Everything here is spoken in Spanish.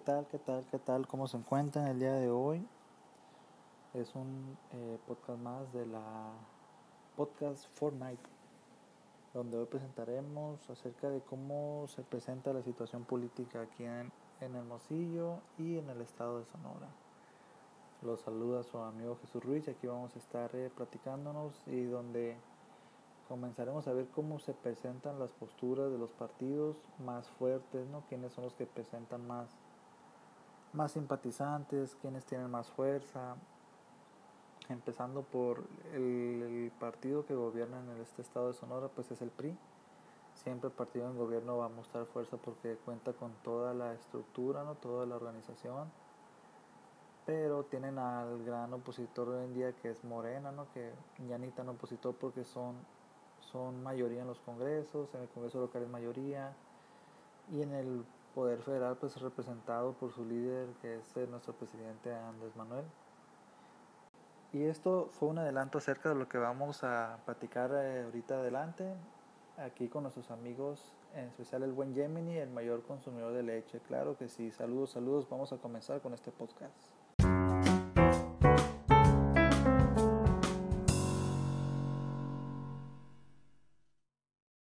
tal? ¿Qué tal? ¿Cómo se encuentran el día de hoy? Es un eh, podcast más de la podcast Fortnite, donde hoy presentaremos acerca de cómo se presenta la situación política aquí en, en Hermosillo y en el estado de Sonora. Los saluda su amigo Jesús Ruiz aquí vamos a estar eh, platicándonos y donde comenzaremos a ver cómo se presentan las posturas de los partidos más fuertes, ¿no? Quiénes son los que presentan más, más simpatizantes, quiénes tienen más fuerza. Empezando por el, partido que gobierna en este estado de Sonora, pues es el PRI. Siempre el partido en gobierno va a mostrar fuerza porque cuenta con toda la estructura, ¿no? toda la organización. Pero tienen al gran opositor hoy en día que es Morena, ¿no? que ya ni tan opositor porque son son mayoría en los congresos, en el Congreso local es mayoría y en el Poder Federal pues es representado por su líder que es eh, nuestro presidente Andrés Manuel. Y esto fue un adelanto acerca de lo que vamos a platicar eh, ahorita adelante, aquí con nuestros amigos, en especial el buen Gemini, el mayor consumidor de leche. Claro que sí, saludos, saludos, vamos a comenzar con este podcast.